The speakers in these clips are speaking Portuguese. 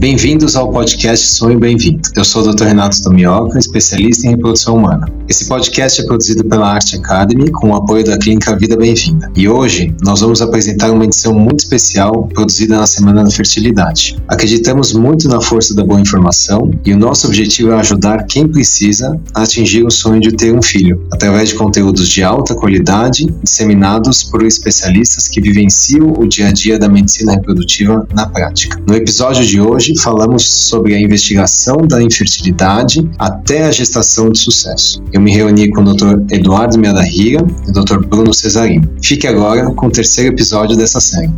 Bem-vindos ao podcast Sonho Bem-vindo. Eu sou o Dr. Renato Tomioka, especialista em reprodução humana. Esse podcast é produzido pela Arte Academy com o apoio da Clínica Vida Bem-vinda. E hoje nós vamos apresentar uma edição muito especial produzida na Semana da Fertilidade. Acreditamos muito na força da boa informação e o nosso objetivo é ajudar quem precisa a atingir o sonho de ter um filho, através de conteúdos de alta qualidade disseminados por especialistas que vivenciam o dia a dia da medicina reprodutiva na prática. No episódio de hoje, Hoje falamos sobre a investigação da infertilidade até a gestação de sucesso. Eu me reuni com o Dr. Eduardo Miadarriga e o Dr. Bruno Cesarino. Fique agora com o terceiro episódio dessa série.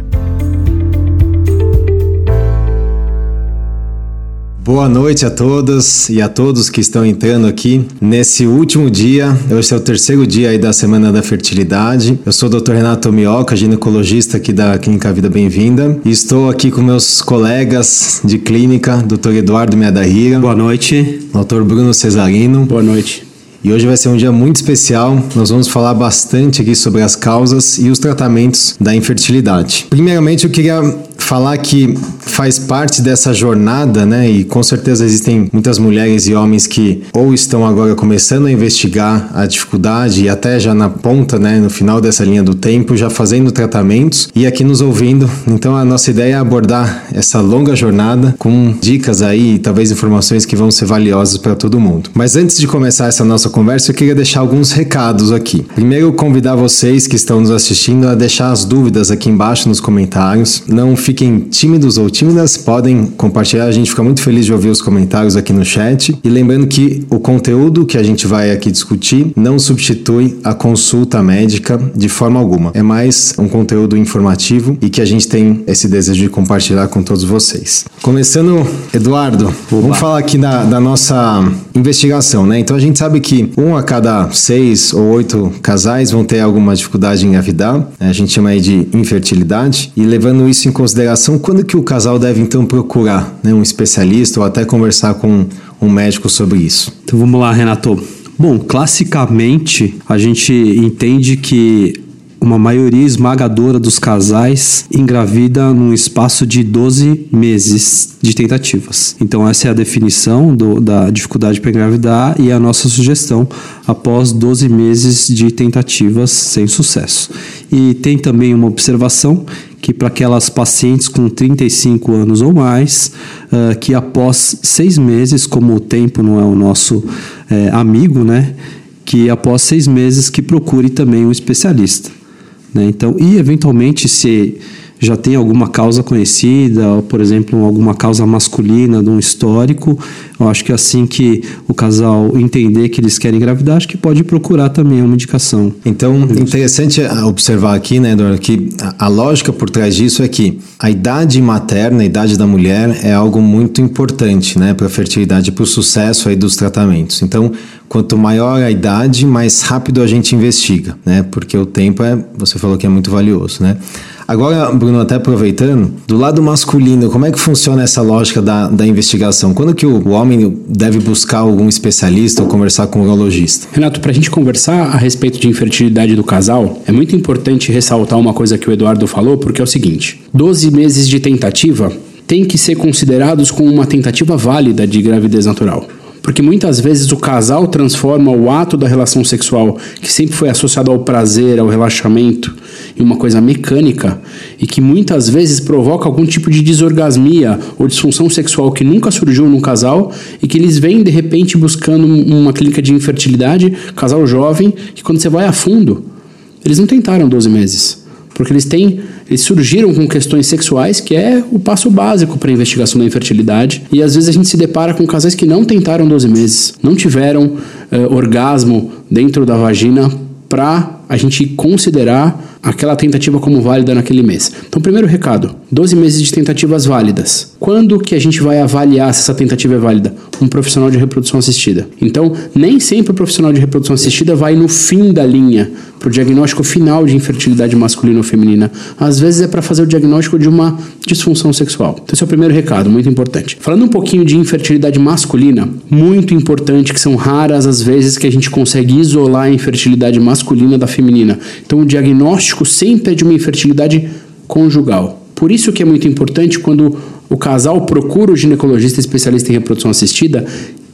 Boa noite a todas e a todos que estão entrando aqui nesse último dia. Hoje é o terceiro dia aí da Semana da Fertilidade. Eu sou o Dr. Renato Mioca, ginecologista aqui da Clínica Vida Bem-vinda. E estou aqui com meus colegas de clínica, Dr. Eduardo Meadarrira. Boa noite. Dr. Bruno Cesarino. Boa noite. E hoje vai ser um dia muito especial. Nós vamos falar bastante aqui sobre as causas e os tratamentos da infertilidade. Primeiramente, eu queria falar que faz parte dessa jornada, né? E com certeza existem muitas mulheres e homens que ou estão agora começando a investigar a dificuldade e até já na ponta, né, no final dessa linha do tempo, já fazendo tratamentos e aqui nos ouvindo. Então a nossa ideia é abordar essa longa jornada com dicas aí, talvez informações que vão ser valiosas para todo mundo. Mas antes de começar essa nossa conversa, eu queria deixar alguns recados aqui. Primeiro, convidar vocês que estão nos assistindo a deixar as dúvidas aqui embaixo nos comentários. Não fiquem fiquem tímidos ou tímidas, podem compartilhar. A gente fica muito feliz de ouvir os comentários aqui no chat. E lembrando que o conteúdo que a gente vai aqui discutir não substitui a consulta médica de forma alguma. É mais um conteúdo informativo e que a gente tem esse desejo de compartilhar com todos vocês. Começando, Eduardo, Opa. vamos falar aqui da, da nossa investigação, né? Então a gente sabe que um a cada seis ou oito casais vão ter alguma dificuldade em engravidar. A gente chama aí de infertilidade. E levando isso em consideração, consideração, quando que o casal deve então procurar né, um especialista ou até conversar com um médico sobre isso? Então vamos lá, Renato. Bom, classicamente a gente entende que uma maioria esmagadora dos casais engravida num espaço de 12 meses de tentativas. Então, essa é a definição do, da dificuldade para engravidar e a nossa sugestão após 12 meses de tentativas sem sucesso. E tem também uma observação que para aquelas pacientes com 35 anos ou mais, uh, que após seis meses, como o tempo não é o nosso é, amigo, né, que após seis meses que procure também um especialista. Né? Então, e eventualmente se já tem alguma causa conhecida, ou, por exemplo, alguma causa masculina de um histórico, eu acho que assim que o casal entender que eles querem engravidar, acho que pode procurar também uma indicação. Então, interessante observar aqui, né, Eduardo, que a lógica por trás disso é que a idade materna, a idade da mulher, é algo muito importante, né, para a fertilidade, para o sucesso aí dos tratamentos. Então, quanto maior a idade, mais rápido a gente investiga, né, porque o tempo é, você falou que é muito valioso, né. Agora, Bruno, até aproveitando, do lado masculino, como é que funciona essa lógica da, da investigação? Quando que o, o deve buscar algum especialista ou conversar com um urologista? Renato, para a gente conversar a respeito de infertilidade do casal, é muito importante ressaltar uma coisa que o Eduardo falou, porque é o seguinte: 12 meses de tentativa têm que ser considerados como uma tentativa válida de gravidez natural. Porque muitas vezes o casal transforma o ato da relação sexual, que sempre foi associado ao prazer, ao relaxamento, em uma coisa mecânica e que muitas vezes provoca algum tipo de desorgasmia ou disfunção sexual que nunca surgiu num casal e que eles vêm de repente buscando uma clínica de infertilidade, casal jovem, que quando você vai a fundo, eles não tentaram 12 meses. Porque eles têm, eles surgiram com questões sexuais, que é o passo básico para a investigação da infertilidade. E às vezes a gente se depara com casais que não tentaram 12 meses, não tiveram uh, orgasmo dentro da vagina para a gente considerar aquela tentativa como válida naquele mês. Então, primeiro recado: 12 meses de tentativas válidas. Quando que a gente vai avaliar se essa tentativa é válida? Um profissional de reprodução assistida. Então, nem sempre o profissional de reprodução assistida vai no fim da linha para o diagnóstico final de infertilidade masculina ou feminina. Às vezes é para fazer o diagnóstico de uma disfunção sexual. Então, esse é o primeiro recado, muito importante. Falando um pouquinho de infertilidade masculina, muito importante que são raras as vezes que a gente consegue isolar a infertilidade masculina da feminina. Então, o diagnóstico sempre é de uma infertilidade conjugal. Por isso que é muito importante quando o casal procura o ginecologista especialista em reprodução assistida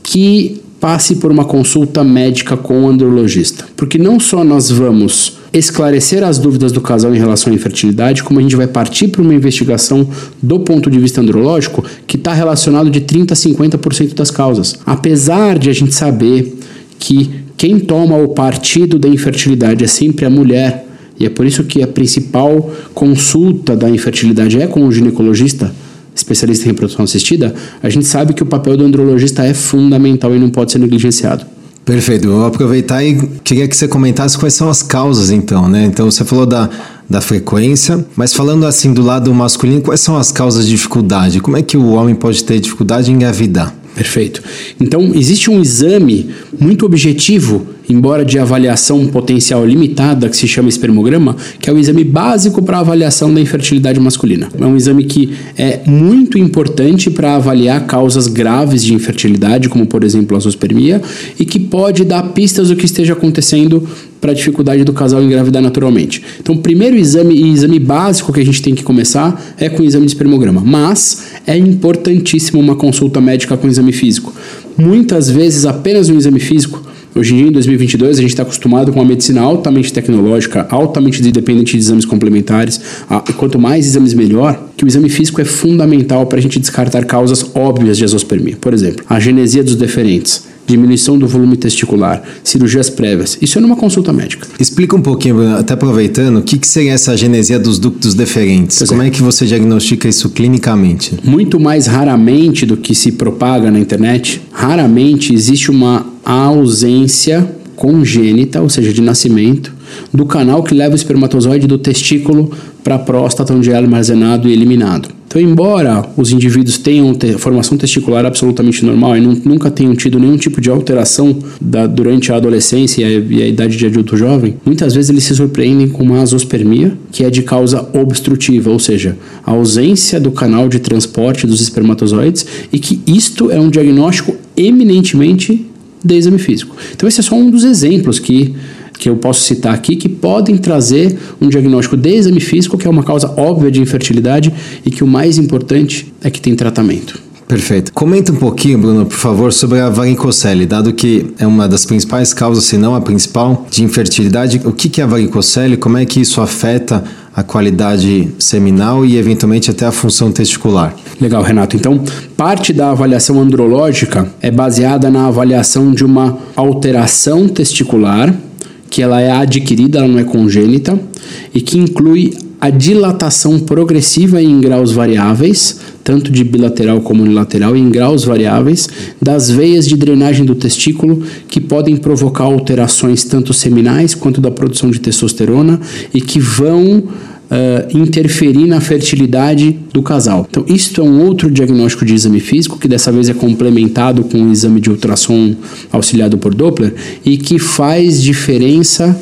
que passe por uma consulta médica com o andrologista. Porque não só nós vamos esclarecer as dúvidas do casal em relação à infertilidade, como a gente vai partir para uma investigação do ponto de vista andrológico que está relacionado de 30% a 50% das causas. Apesar de a gente saber que quem toma o partido da infertilidade é sempre a mulher, e é por isso que a principal consulta da infertilidade é com o ginecologista, especialista em reprodução assistida, a gente sabe que o papel do andrologista é fundamental e não pode ser negligenciado. Perfeito. vou aproveitar e queria que você comentasse quais são as causas, então, né? Então, você falou da, da frequência, mas falando assim do lado masculino, quais são as causas de dificuldade? Como é que o homem pode ter dificuldade em engravidar? Perfeito. Então, existe um exame muito objetivo, embora de avaliação potencial limitada, que se chama espermograma, que é o exame básico para avaliação da infertilidade masculina. É um exame que é muito importante para avaliar causas graves de infertilidade, como por exemplo a zoospermia, e que pode dar pistas do que esteja acontecendo para a dificuldade do casal engravidar naturalmente. Então, o primeiro exame e exame básico que a gente tem que começar é com o exame de espermograma, mas é importantíssimo uma consulta médica com exame físico. Muitas vezes apenas um exame físico Hoje em dia, em 2022, a gente está acostumado com uma medicina altamente tecnológica, altamente dependente de exames complementares. Quanto mais exames, melhor. Que o exame físico é fundamental para a gente descartar causas óbvias de azospermia. Por exemplo, a genesia dos deferentes diminuição do volume testicular, cirurgias prévias. Isso é numa consulta médica. Explica um pouquinho, até aproveitando, o que, que seria essa genesia dos ductos deferentes? Pois Como é. é que você diagnostica isso clinicamente? Muito mais raramente do que se propaga na internet, raramente existe uma ausência congênita, ou seja, de nascimento, do canal que leva o espermatozoide do testículo para a próstata, onde é armazenado e eliminado. Então, embora os indivíduos tenham te formação testicular absolutamente normal e nunca tenham tido nenhum tipo de alteração da, durante a adolescência e a, e a, idade de adulto jovem, muitas vezes eles se surpreendem com uma azospermia, que é de causa obstrutiva, ou seja, a ausência do canal de transporte dos espermatozoides, e que isto é um diagnóstico eminentemente de exame físico. Então, esse é só um dos exemplos que que eu posso citar aqui que podem trazer um diagnóstico de exame físico, que é uma causa óbvia de infertilidade e que o mais importante é que tem tratamento. Perfeito. Comenta um pouquinho, Bruno, por favor, sobre a varicocele, dado que é uma das principais causas, se não a principal, de infertilidade. O que é a varicocele? Como é que isso afeta a qualidade seminal e, eventualmente, até a função testicular? Legal, Renato. Então, parte da avaliação andrológica é baseada na avaliação de uma alteração testicular que ela é adquirida, ela não é congênita, e que inclui a dilatação progressiva em graus variáveis, tanto de bilateral como unilateral, em graus variáveis, das veias de drenagem do testículo, que podem provocar alterações tanto seminais quanto da produção de testosterona e que vão uh, interferir na fertilidade do casal. Então, isto é um outro diagnóstico de exame físico, que dessa vez é complementado com o exame de ultrassom auxiliado por Doppler, e que faz diferença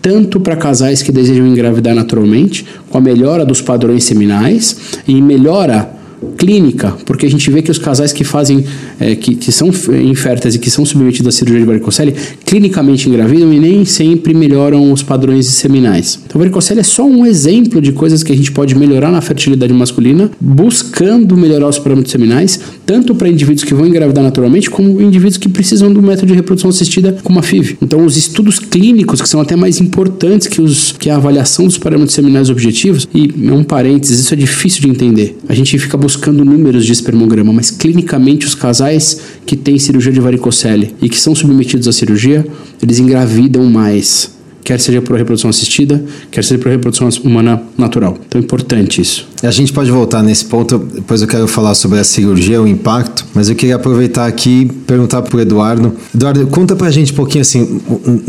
tanto para casais que desejam engravidar naturalmente, com a melhora dos padrões seminais, e melhora clínica, porque a gente vê que os casais que fazem, é, que, que são inférteis e que são submetidos à cirurgia de varicocele, clinicamente engravidam e nem sempre melhoram os padrões seminais. Então, varicocele é só um exemplo de coisas que a gente pode melhorar na fertilidade masculina, buscando melhorar os parâmetros seminais, tanto para indivíduos que vão engravidar naturalmente, como indivíduos que precisam do método de reprodução assistida, como a FIV. Então, os estudos clínicos, que são até mais importantes que, os, que a avaliação dos parâmetros seminais objetivos, e é um parênteses, isso é difícil de entender. A gente fica buscando buscando números de espermograma, mas clinicamente os casais que têm cirurgia de varicocele e que são submetidos à cirurgia, eles engravidam mais quer seja por reprodução assistida, quer seja por reprodução humana natural. Então é importante isso. A gente pode voltar nesse ponto, depois eu quero falar sobre a cirurgia, o impacto, mas eu queria aproveitar aqui e perguntar para o Eduardo. Eduardo, conta para a gente um pouquinho assim,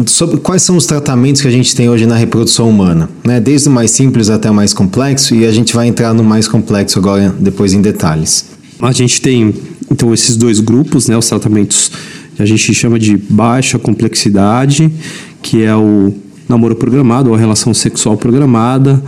sobre quais são os tratamentos que a gente tem hoje na reprodução humana, né? desde o mais simples até o mais complexo, e a gente vai entrar no mais complexo agora, depois em detalhes. A gente tem, então, esses dois grupos, né, os tratamentos que a gente chama de baixa complexidade, que é o namoro programado ou relação sexual programada,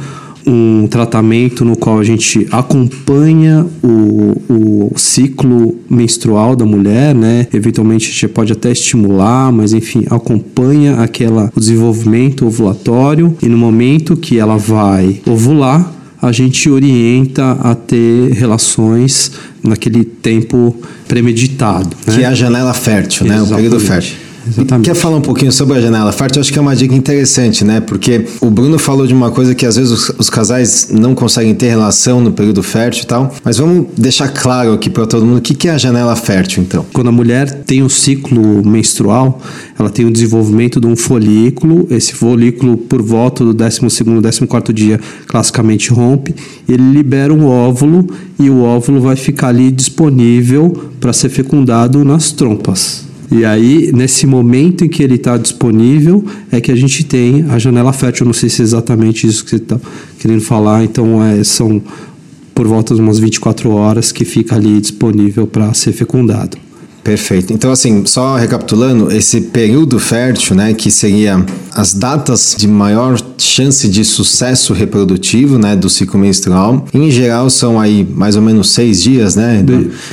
um tratamento no qual a gente acompanha o, o ciclo menstrual da mulher, né? Eventualmente a gente pode até estimular, mas enfim, acompanha aquela o desenvolvimento ovulatório e no momento que ela vai ovular, a gente orienta a ter relações naquele tempo premeditado. Né? Que é a janela fértil, né? O período fértil. Exatamente. Quer falar um pouquinho sobre a janela fértil? Acho que é uma dica interessante, né? Porque o Bruno falou de uma coisa que às vezes os, os casais não conseguem ter relação no período fértil e tal. Mas vamos deixar claro aqui para todo mundo o que, que é a janela fértil, então. Quando a mulher tem um ciclo menstrual, ela tem o desenvolvimento de um folículo. Esse folículo, por volta do 12 º 14 dia, classicamente rompe. Ele libera um óvulo e o óvulo vai ficar ali disponível para ser fecundado nas trompas. E aí, nesse momento em que ele está disponível, é que a gente tem a janela fértil. Eu não sei se é exatamente isso que você está querendo falar, então é, são por volta de umas 24 horas que fica ali disponível para ser fecundado. Perfeito. Então, assim, só recapitulando, esse período fértil, né, que seria as datas de maior chance de sucesso reprodutivo, né, do ciclo menstrual, em geral são aí mais ou menos seis dias, né,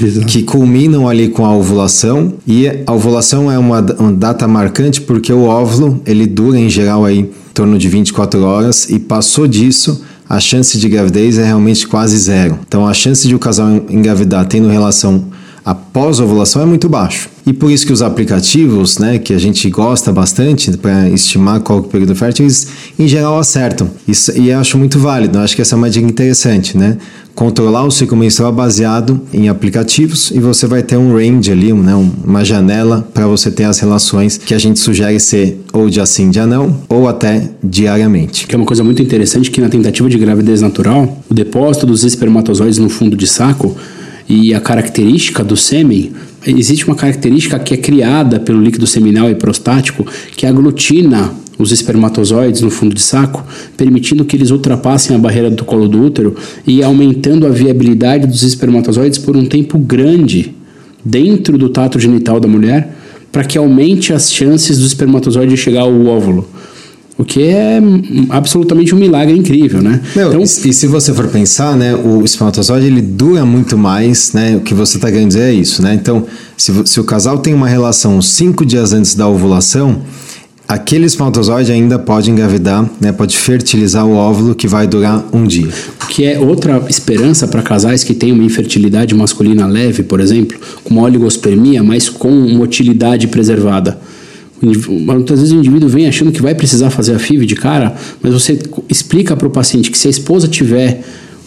Exato. que culminam ali com a ovulação. E a ovulação é uma, uma data marcante porque o óvulo ele dura em geral aí em torno de 24 horas e passou disso a chance de gravidez é realmente quase zero. Então, a chance de o casal engravidar tendo relação após a ovulação é muito baixo. E por isso que os aplicativos, né, que a gente gosta bastante para estimar qual é o período fértil, eles em geral acertam. Isso, e acho muito válido. Acho que essa é uma dica interessante, né? Controlar o ciclo menstrual baseado em aplicativos e você vai ter um range ali, né, uma janela para você ter as relações que a gente sugere ser ou de assim, de não, ou até diariamente. Que é uma coisa muito interessante que na tentativa de gravidez natural, o depósito dos espermatozoides no fundo de saco e a característica do sêmen, existe uma característica que é criada pelo líquido seminal e prostático que aglutina os espermatozoides no fundo de saco, permitindo que eles ultrapassem a barreira do colo do útero e aumentando a viabilidade dos espermatozoides por um tempo grande dentro do tato genital da mulher, para que aumente as chances do espermatozoide chegar ao óvulo. O que é absolutamente um milagre incrível, né? Meu, então, e, e, se você for pensar, né, o espermatozoide ele dura muito mais, né? O que você está querendo dizer é isso, né? Então, se, se o casal tem uma relação cinco dias antes da ovulação, aquele espermatozoide ainda pode engravidar, né? Pode fertilizar o óvulo que vai durar um dia. O que é outra esperança para casais que têm uma infertilidade masculina leve, por exemplo, com uma oligospermia, mas com motilidade preservada. Muitas vezes o indivíduo vem achando que vai precisar fazer a FIV de cara, mas você explica para o paciente que se a esposa tiver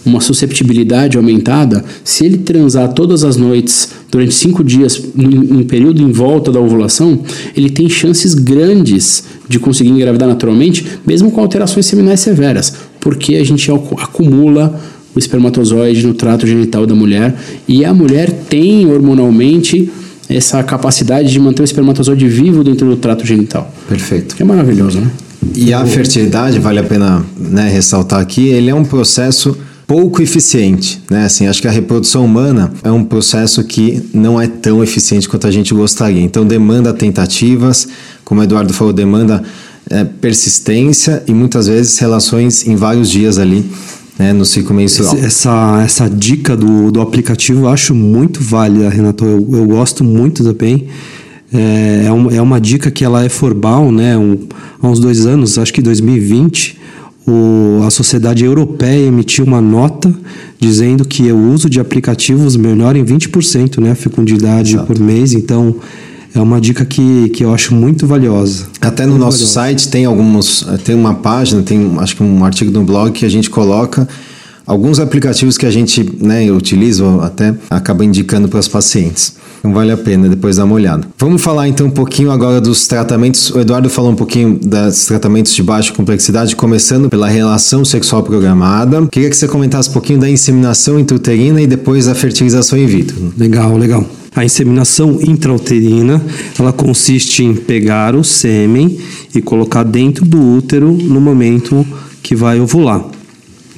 uma susceptibilidade aumentada, se ele transar todas as noites durante cinco dias, em um período em volta da ovulação, ele tem chances grandes de conseguir engravidar naturalmente, mesmo com alterações seminais severas, porque a gente acumula o espermatozoide no trato genital da mulher e a mulher tem hormonalmente essa capacidade de manter o espermatozoide vivo dentro do trato genital. Perfeito. Que é maravilhoso, né? E a fertilidade, vale a pena né, ressaltar aqui, ele é um processo pouco eficiente, né? Assim, acho que a reprodução humana é um processo que não é tão eficiente quanto a gente gostaria. Então demanda tentativas, como o Eduardo falou, demanda é, persistência e muitas vezes relações em vários dias ali né, no ciclo menstrual. Essa, essa dica do, do aplicativo eu acho muito válida, Renato. Eu, eu gosto muito também. É, é, uma, é uma dica que ela é formal, né? Um, há uns dois anos, acho que 2020, o, a Sociedade Europeia emitiu uma nota dizendo que o uso de aplicativos melhora em 20% né, a fecundidade Exato. por mês. Então, é uma dica que, que eu acho muito valiosa. Até no muito nosso valiosa. site tem alguns, tem uma página, tem acho que um artigo no blog que a gente coloca alguns aplicativos que a gente né, utiliza até acaba indicando para os pacientes. Então vale a pena depois dar uma olhada. Vamos falar então um pouquinho agora dos tratamentos. O Eduardo falou um pouquinho dos tratamentos de baixa complexidade, começando pela relação sexual programada. Queria que você comentasse um pouquinho da inseminação intrauterina e depois da fertilização in vitro. Legal, legal. A inseminação intrauterina, ela consiste em pegar o sêmen e colocar dentro do útero no momento que vai ovular.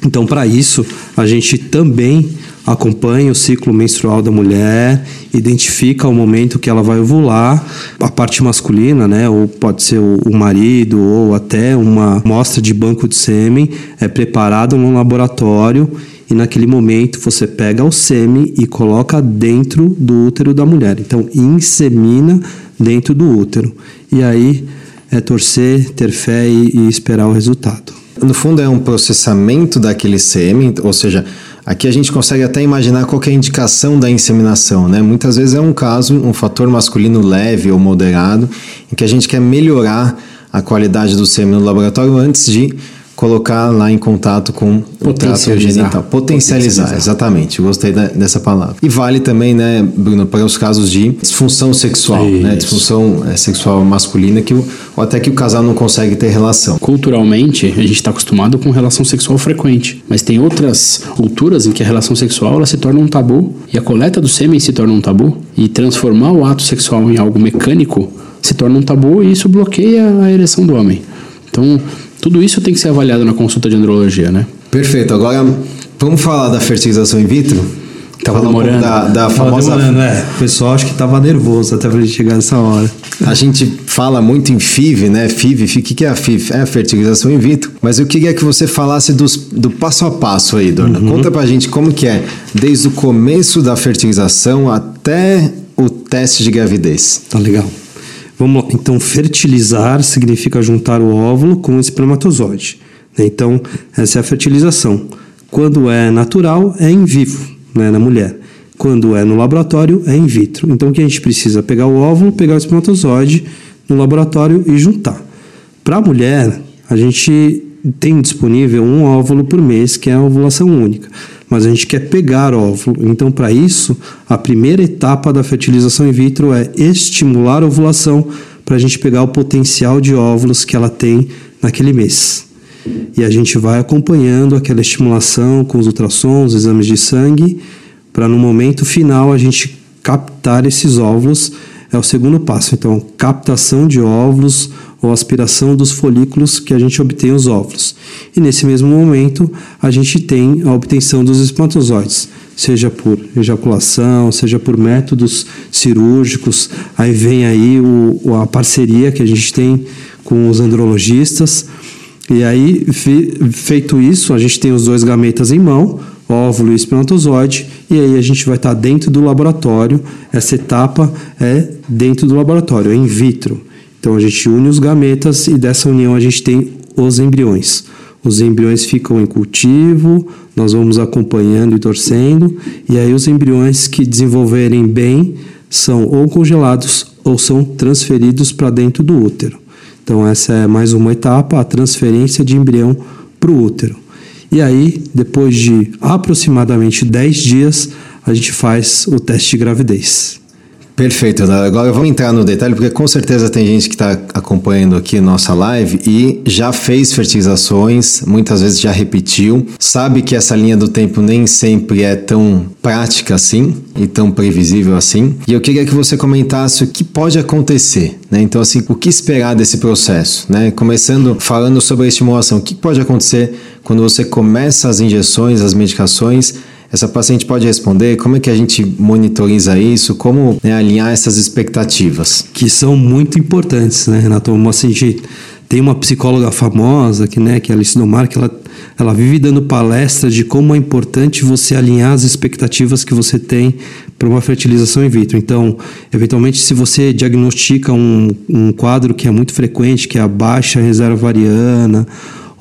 Então, para isso, a gente também acompanha o ciclo menstrual da mulher, identifica o momento que ela vai ovular, a parte masculina, né, ou pode ser o, marido ou até uma amostra de banco de sêmen é preparada no laboratório e naquele momento você pega o sêmen e coloca dentro do útero da mulher. Então, insemina dentro do útero. E aí é torcer, ter fé e, e esperar o resultado. no fundo, é um processamento daquele sêmen, ou seja, Aqui a gente consegue até imaginar qual é a indicação da inseminação, né? Muitas vezes é um caso, um fator masculino leve ou moderado, em que a gente quer melhorar a qualidade do sêmen no laboratório antes de colocar lá em contato com o trato genital. Potencializar, Potencializar, exatamente. Gostei da, dessa palavra. E vale também, né, Bruno, para os casos de disfunção sexual, né, Isso. né, disfunção é, sexual masculina, que o, ou até que o casal não consegue ter relação. Culturalmente, a gente está acostumado com relação sexual frequente, mas tem outras culturas em que a relação sexual ela se torna um tabu e a coleta do sêmen se torna um tabu e transformar o ato sexual em algo mecânico se torna um tabu e isso bloqueia a ereção do homem. Então, tudo isso tem que ser avaliado na consulta de andrologia, né? Perfeito. Agora, vamos falar da fertilização in vitro? Tava demorando. Um da, da famosa. Demorando, é. O pessoal acho que tava nervoso até pra gente chegar nessa hora. A gente fala muito em FIV, né? FIV, o que, que é a FIV? É a fertilização in vitro. Mas eu queria que você falasse dos, do passo a passo aí, Dona. Uhum. Conta pra gente como que é, desde o começo da fertilização até o teste de gravidez. Tá legal. Vamos lá. Então, fertilizar significa juntar o óvulo com o espermatozoide. Né? Então, essa é a fertilização. Quando é natural, é em vivo, né, na mulher. Quando é no laboratório, é in vitro. Então, o que a gente precisa? Pegar o óvulo, pegar o espermatozoide no laboratório e juntar. Para a mulher, a gente tem disponível um óvulo por mês, que é a ovulação única mas a gente quer pegar óvulo. Então, para isso, a primeira etapa da fertilização in vitro é estimular a ovulação para a gente pegar o potencial de óvulos que ela tem naquele mês. E a gente vai acompanhando aquela estimulação com os ultrassons, exames de sangue, para no momento final a gente captar esses óvulos. É o segundo passo. Então, captação de óvulos, ou aspiração dos folículos que a gente obtém os óvulos. E nesse mesmo momento, a gente tem a obtenção dos espermatozoides, seja por ejaculação, seja por métodos cirúrgicos. Aí vem aí o, a parceria que a gente tem com os andrologistas. E aí, feito isso, a gente tem os dois gametas em mão, óvulo e espermatozoide, e aí a gente vai estar dentro do laboratório. Essa etapa é dentro do laboratório, é in vitro. Então a gente une os gametas e dessa união a gente tem os embriões. Os embriões ficam em cultivo, nós vamos acompanhando e torcendo, e aí os embriões que desenvolverem bem são ou congelados ou são transferidos para dentro do útero. Então essa é mais uma etapa, a transferência de embrião para o útero. E aí, depois de aproximadamente 10 dias, a gente faz o teste de gravidez. Perfeito. Agora vamos entrar no detalhe, porque com certeza tem gente que está acompanhando aqui nossa live e já fez fertilizações, muitas vezes já repetiu, sabe que essa linha do tempo nem sempre é tão prática assim e tão previsível assim. E eu queria que você comentasse o que pode acontecer, né? Então, assim, o que esperar desse processo, né? Começando falando sobre a estimulação, o que pode acontecer quando você começa as injeções, as medicações essa paciente pode responder como é que a gente monitoriza isso, como né, alinhar essas expectativas. Que são muito importantes, né, Renato? Uma, assim, tem uma psicóloga famosa, que, né, que é a Alice Domar, que ela, ela vive dando palestras de como é importante você alinhar as expectativas que você tem para uma fertilização in vitro. Então, eventualmente, se você diagnostica um, um quadro que é muito frequente, que é a baixa reserva variana,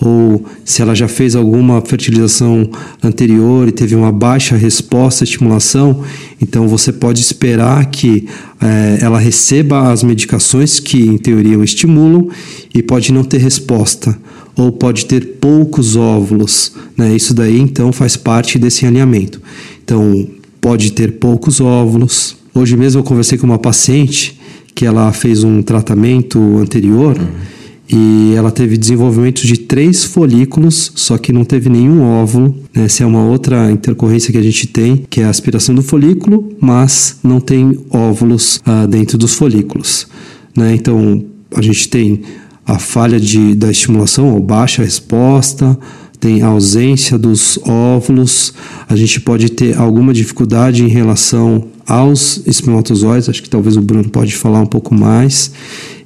ou se ela já fez alguma fertilização anterior e teve uma baixa resposta à estimulação, então você pode esperar que é, ela receba as medicações que, em teoria, o estimulam e pode não ter resposta, ou pode ter poucos óvulos. Né? Isso daí, então, faz parte desse alinhamento. Então, pode ter poucos óvulos. Hoje mesmo eu conversei com uma paciente que ela fez um tratamento anterior. Uhum e ela teve desenvolvimento de três folículos, só que não teve nenhum óvulo. Né? Essa é uma outra intercorrência que a gente tem, que é a aspiração do folículo, mas não tem óvulos ah, dentro dos folículos. Né? Então, a gente tem a falha de, da estimulação ou baixa resposta, tem ausência dos óvulos, a gente pode ter alguma dificuldade em relação aos espermatozoides, acho que talvez o Bruno pode falar um pouco mais.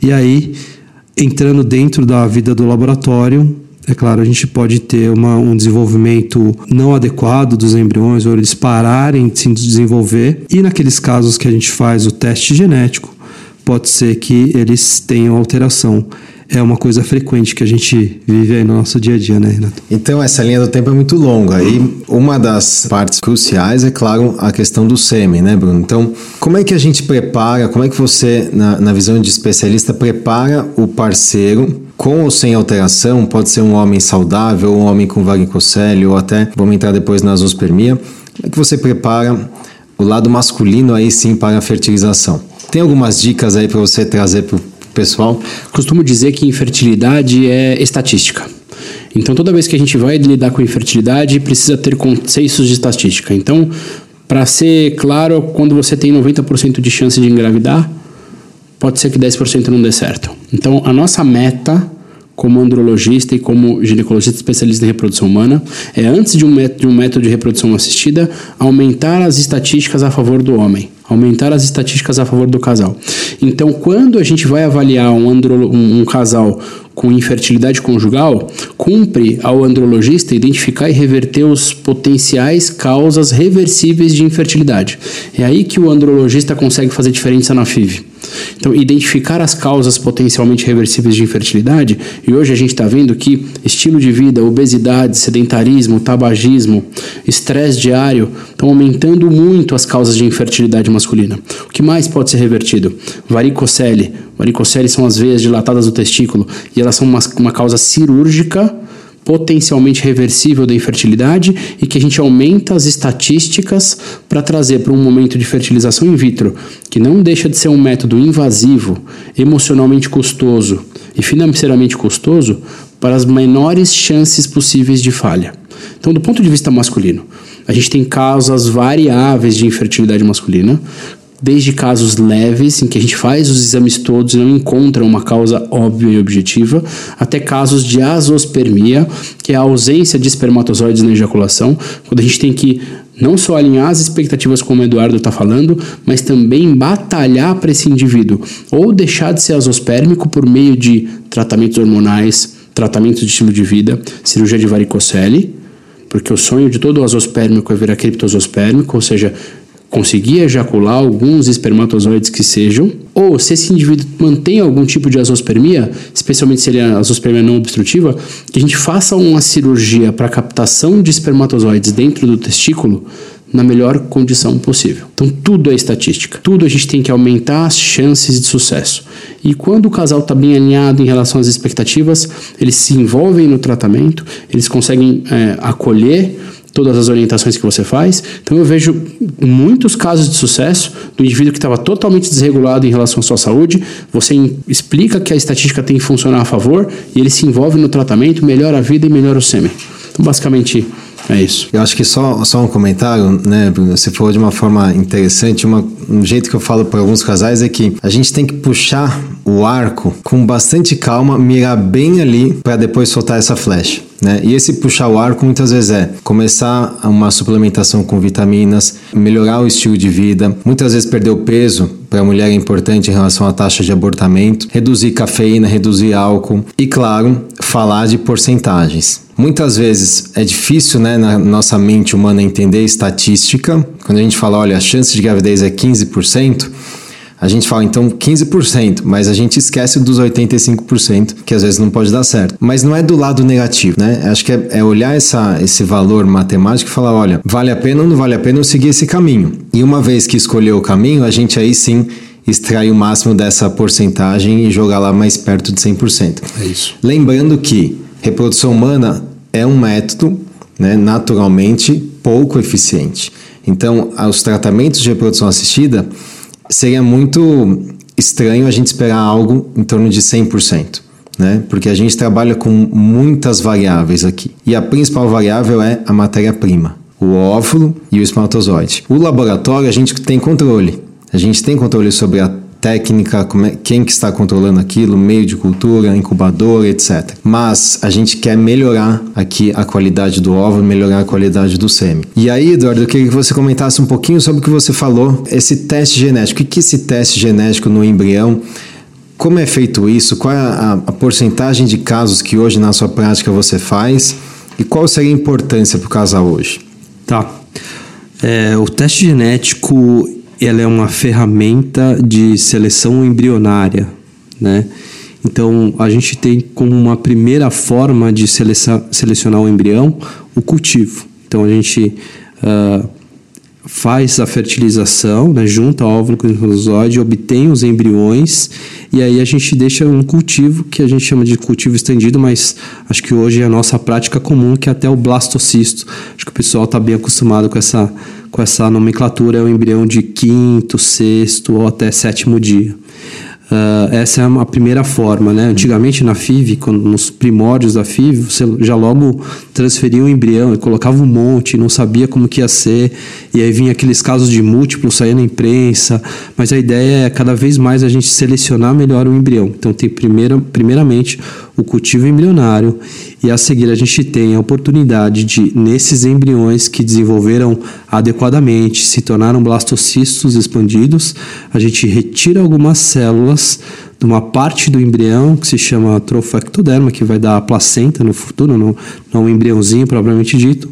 E aí entrando dentro da vida do laboratório, é claro, a gente pode ter uma, um desenvolvimento não adequado dos embriões, ou eles pararem de se desenvolver, e naqueles casos que a gente faz o teste genético, pode ser que eles tenham alteração. É uma coisa frequente que a gente vive aí no nosso dia a dia, né, Renato? Então, essa linha do tempo é muito longa. E uma das partes cruciais é, claro, a questão do sêmen, né, Bruno? Então, como é que a gente prepara, como é que você, na, na visão de especialista, prepara o parceiro com ou sem alteração? Pode ser um homem saudável, um homem com varicocele, ou até, vamos entrar depois na zoospermia. Como é que você prepara o lado masculino aí sim para a fertilização? Tem algumas dicas aí para você trazer para o pessoal? Costumo dizer que infertilidade é estatística. Então, toda vez que a gente vai lidar com infertilidade, precisa ter conceitos de estatística. Então, para ser claro, quando você tem 90% de chance de engravidar, pode ser que 10% não dê certo. Então, a nossa meta como andrologista e como ginecologista especialista em reprodução humana, é antes de um, método, de reprodução assistida, aumentar as estatísticas a favor do homem, aumentar as estatísticas a favor do casal. Então, quando a gente vai avaliar um, andro, um, um casal com infertilidade conjugal, cumpre ao andrologista identificar e reverter os potenciais causas reversíveis de infertilidade. É aí que o andrologista consegue fazer diferença na FIV. Então, identificar as causas potencialmente reversíveis de infertilidade, e hoje a gente está vendo que estilo de vida, obesidade, sedentarismo, tabagismo, estresse diário estão aumentando muito as causas de infertilidade masculina. O que mais pode ser revertido? Varicocele. Varicocele são as veias dilatadas do testículo e elas são uma, uma causa cirúrgica potencialmente reversível da infertilidade e que a gente aumenta as estatísticas para trazer para um momento de fertilização in vitro, que não deixa de ser um método invasivo, emocionalmente custoso e financeiramente custoso, para as menores chances possíveis de falha. Então, do ponto de vista masculino, a gente tem causas variáveis de infertilidade masculina, desde casos leves, em que a gente faz os exames todos e não encontra uma causa óbvia e objetiva, até casos de azospermia, que é a ausência de espermatozoides na ejaculação, quando a gente tem que não só alinhar as expectativas como o Eduardo está falando, mas também batalhar para esse indivíduo, ou deixar de ser azospérmico por meio de tratamentos hormonais, tratamentos de estilo de vida, cirurgia de varicocele, porque o sonho de todo azospérmico é virar criptozospérmico, ou seja, conseguir ejacular alguns espermatozoides que sejam, ou se esse indivíduo mantém algum tipo de azospermia, especialmente se ele é azospermia não obstrutiva, que a gente faça uma cirurgia para captação de espermatozoides dentro do testículo na melhor condição possível. Então tudo é estatística, tudo a gente tem que aumentar as chances de sucesso. E quando o casal está bem alinhado em relação às expectativas, eles se envolvem no tratamento, eles conseguem é, acolher todas as orientações que você faz. Então eu vejo muitos casos de sucesso do indivíduo que estava totalmente desregulado em relação à sua saúde. Você explica que a estatística tem que funcionar a favor e ele se envolve no tratamento, melhora a vida e melhora o sêmen. Então basicamente é isso. Eu acho que só, só um comentário, né, Bruno? Você falou de uma forma interessante. Uma, um jeito que eu falo para alguns casais é que a gente tem que puxar o arco com bastante calma, mirar bem ali para depois soltar essa flecha. Né? E esse puxar o arco muitas vezes é começar uma suplementação com vitaminas, melhorar o estilo de vida, muitas vezes perder o peso para a mulher é importante em relação à taxa de abortamento, reduzir cafeína, reduzir álcool e, claro, falar de porcentagens. Muitas vezes é difícil, né, na nossa mente humana entender estatística. Quando a gente fala, olha, a chance de gravidez é 15%, a gente fala então 15%, mas a gente esquece dos 85% que às vezes não pode dar certo. Mas não é do lado negativo, né? Acho que é, é olhar essa, esse valor matemático e falar: olha, vale a pena ou não vale a pena eu seguir esse caminho? E uma vez que escolheu o caminho, a gente aí sim extrair o máximo dessa porcentagem e jogar lá mais perto de 100%. É isso. Lembrando que reprodução humana é um método, né, naturalmente pouco eficiente. Então, os tratamentos de reprodução assistida seria muito estranho a gente esperar algo em torno de 100%. Né? Porque a gente trabalha com muitas variáveis aqui. E a principal variável é a matéria-prima, o óvulo e o espermatozoide. O laboratório a gente tem controle. A gente tem controle sobre a técnica, é, quem que está controlando aquilo, meio de cultura, incubador, etc. Mas a gente quer melhorar aqui a qualidade do óvulo, melhorar a qualidade do sêmen. E aí, Eduardo, eu queria que você comentasse um pouquinho sobre o que você falou, esse teste genético. O que é esse teste genético no embrião? Como é feito isso? Qual é a, a porcentagem de casos que hoje na sua prática você faz? E qual seria a importância para o casal hoje? Tá. É, o teste genético ela é uma ferramenta de seleção embrionária, né? Então, a gente tem como uma primeira forma de selecionar o embrião o cultivo. Então, a gente uh, faz a fertilização, né, junta óvulo com espermatozoide, obtém os embriões e aí a gente deixa um cultivo que a gente chama de cultivo estendido, mas acho que hoje é a nossa prática comum, que é até o blastocisto. Acho que o pessoal está bem acostumado com essa, com essa nomenclatura, é o embrião de quinto, sexto ou até sétimo dia. Uh, essa é a primeira forma, né? Antigamente na FIV, quando, nos primórdios da FIV, você já logo transferia o embrião e colocava um monte, não sabia como que ia ser, e aí vinha aqueles casos de múltiplos saindo na imprensa, mas a ideia é cada vez mais a gente selecionar melhor o embrião. Então tem primeira, primeiramente o cultivo embrionário e a seguir a gente tem a oportunidade de, nesses embriões que desenvolveram adequadamente, se tornaram blastocistos expandidos, a gente retira algumas células de uma parte do embrião que se chama trofectoderma, que vai dar a placenta no futuro, não, não um embriãozinho propriamente dito,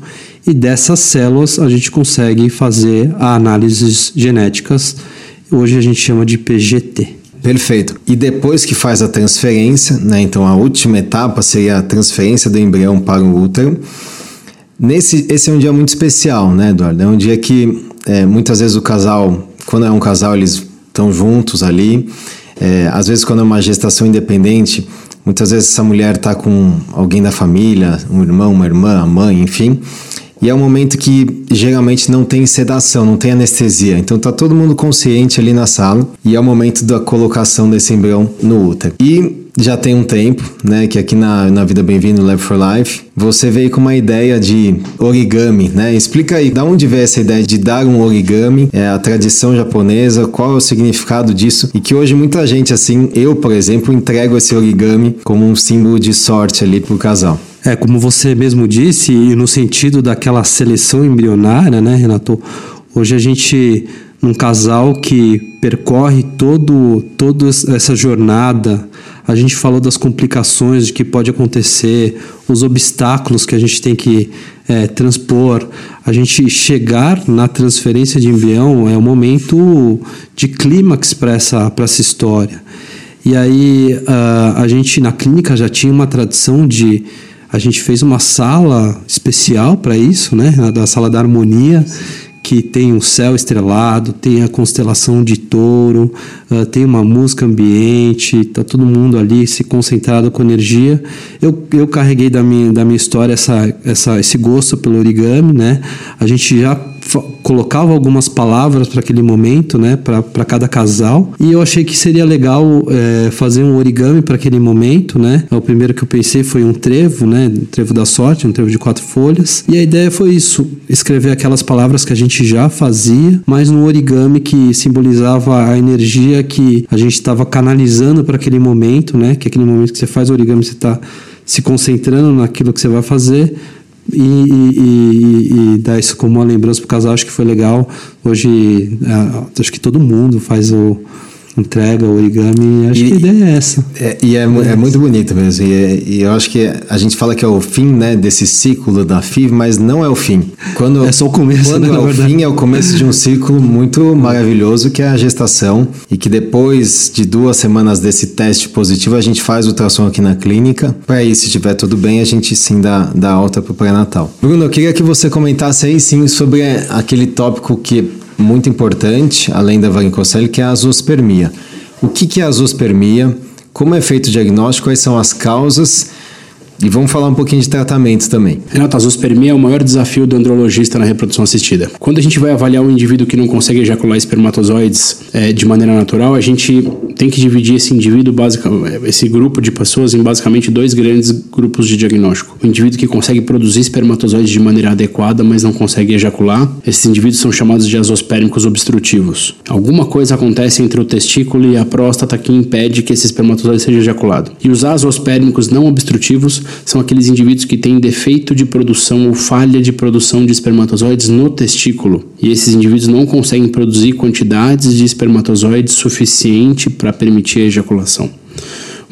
e dessas células a gente consegue fazer análises genéticas, hoje a gente chama de PGT. Perfeito. E depois que faz a transferência, né, então a última etapa seria a transferência do embrião para o útero. Nesse, esse é um dia muito especial, né, Eduardo? É um dia que é, muitas vezes o casal, quando é um casal, eles estão juntos ali. É, às vezes, quando é uma gestação independente, muitas vezes essa mulher está com alguém da família, um irmão, uma irmã, a mãe, enfim. E é um momento que geralmente não tem sedação, não tem anestesia. Então tá todo mundo consciente ali na sala e é o momento da colocação desse embrião no útero. E já tem um tempo, né, que aqui na, na Vida Bem-vindo Lab for Life, você veio com uma ideia de origami, né? Explica aí, da onde veio essa ideia de dar um origami, é a tradição japonesa, qual é o significado disso e que hoje muita gente, assim, eu, por exemplo, entrego esse origami como um símbolo de sorte ali pro casal. É, como você mesmo disse, e no sentido daquela seleção embrionária, né, Renato? Hoje a gente, num casal que percorre todo, toda essa jornada, a gente falou das complicações de que pode acontecer, os obstáculos que a gente tem que é, transpor. A gente chegar na transferência de embrião é um momento de clímax para essa, essa história. E aí uh, a gente na clínica já tinha uma tradição de a gente fez uma sala especial para isso, né? Da sala da harmonia, que tem um céu estrelado, tem a constelação de touro, uh, tem uma música ambiente, tá todo mundo ali se concentrado com energia. Eu, eu carreguei da minha, da minha história essa, essa, esse gosto pelo origami, né? A gente já colocava algumas palavras para aquele momento, né, para cada casal. E eu achei que seria legal é, fazer um origami para aquele momento, né. O primeiro que eu pensei foi um trevo, né, um trevo da sorte, um trevo de quatro folhas. E a ideia foi isso, escrever aquelas palavras que a gente já fazia, mas no origami que simbolizava a energia que a gente estava canalizando para aquele momento, né, que é aquele momento que você faz origami, você está se concentrando naquilo que você vai fazer e, e, e, dar isso como uma lembrança para o casal, acho que foi legal. Hoje, acho que todo mundo faz o, entrega, origami, acho e, que a ideia é essa. É, e é, é, é muito bonito mesmo. E, é, e, eu acho que a gente fala que é o fim né, desse ciclo da FIV, mas não é o fim. Quando, é só o começo, Quando né, é o fim, é o começo de um ciclo muito maravilhoso que é a gestação. E que depois de duas semanas desse teste positivo, a gente faz o ultrassom aqui na clínica. Para aí, se estiver tudo bem, a gente sim dá, dá alta para o pré-natal. Bruno, eu queria que você comentasse aí sim sobre aquele tópico que muito importante, além da varicocele, que é a azospermia. O que, que é a azospermia? Como é feito o diagnóstico? Quais são as causas? E vamos falar um pouquinho de tratamento também. Renato, a zoospermia é o maior desafio do andrologista na reprodução assistida. Quando a gente vai avaliar um indivíduo que não consegue ejacular espermatozoides é, de maneira natural, a gente tem que dividir esse indivíduo, esse grupo de pessoas, em basicamente dois grandes grupos de diagnóstico. O indivíduo que consegue produzir espermatozoides de maneira adequada, mas não consegue ejacular. Esses indivíduos são chamados de azospérmicos obstrutivos. Alguma coisa acontece entre o testículo e a próstata que impede que esse espermatozoide seja ejaculado. E os azospérmicos não obstrutivos são aqueles indivíduos que têm defeito de produção ou falha de produção de espermatozoides no testículo. E esses indivíduos não conseguem produzir quantidades de espermatozoides suficiente para permitir a ejaculação.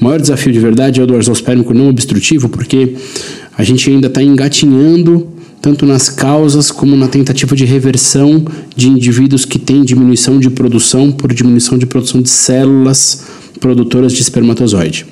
O maior desafio de verdade é o do azospérmico não obstrutivo, porque a gente ainda está engatinhando tanto nas causas como na tentativa de reversão de indivíduos que têm diminuição de produção por diminuição de produção de células produtoras de espermatozoide.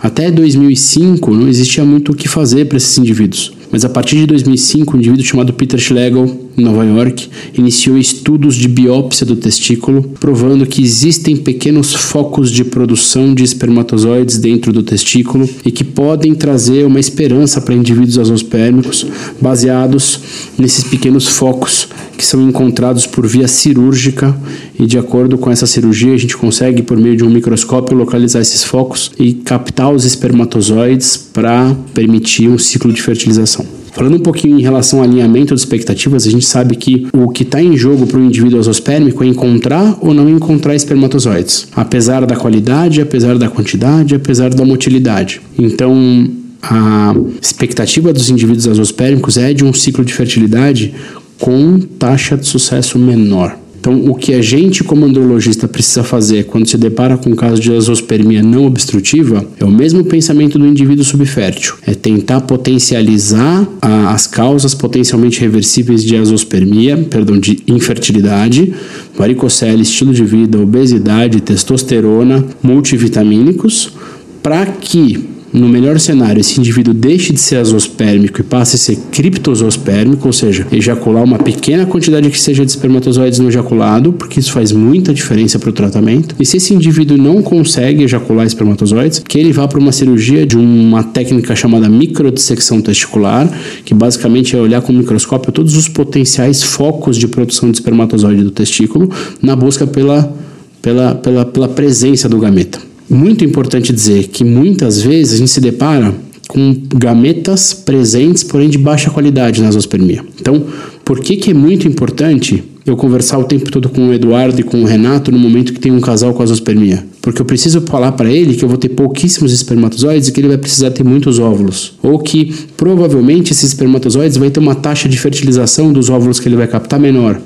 Até 2005 não existia muito o que fazer para esses indivíduos. Mas a partir de 2005, um indivíduo chamado Peter Schlegel, em Nova York, iniciou estudos de biópsia do testículo, provando que existem pequenos focos de produção de espermatozoides dentro do testículo e que podem trazer uma esperança para indivíduos azospérmicos baseados nesses pequenos focos que são encontrados por via cirúrgica e de acordo com essa cirurgia a gente consegue por meio de um microscópio localizar esses focos e captar os espermatozoides para permitir um ciclo de fertilização. Falando um pouquinho em relação ao alinhamento de expectativas, a gente sabe que o que está em jogo para o indivíduo azospérmico é encontrar ou não encontrar espermatozoides, apesar da qualidade, apesar da quantidade, apesar da motilidade. Então, a expectativa dos indivíduos azospérmicos é de um ciclo de fertilidade com taxa de sucesso menor. Então, o que a gente, como andrologista, precisa fazer quando se depara com um caso de azospermia não obstrutiva é o mesmo pensamento do indivíduo subfértil: é tentar potencializar a, as causas potencialmente reversíveis de azospermia, perdão, de infertilidade, varicocele, estilo de vida, obesidade, testosterona, multivitamínicos, para que no melhor cenário, esse indivíduo deixe de ser azospérmico e passe a ser criptozospérmico, ou seja, ejacular uma pequena quantidade que seja de espermatozoides no ejaculado, porque isso faz muita diferença para o tratamento. E se esse indivíduo não consegue ejacular espermatozoides, que ele vá para uma cirurgia de uma técnica chamada microdissecção testicular, que basicamente é olhar com o microscópio todos os potenciais focos de produção de espermatozoide do testículo, na busca pela, pela, pela, pela presença do gameta. Muito importante dizer que muitas vezes a gente se depara com gametas presentes, porém de baixa qualidade na zoospermia. Então, por que, que é muito importante eu conversar o tempo todo com o Eduardo e com o Renato no momento que tem um casal com azospermia? Porque eu preciso falar para ele que eu vou ter pouquíssimos espermatozoides e que ele vai precisar ter muitos óvulos. Ou que provavelmente esses espermatozoides vai ter uma taxa de fertilização dos óvulos que ele vai captar menor.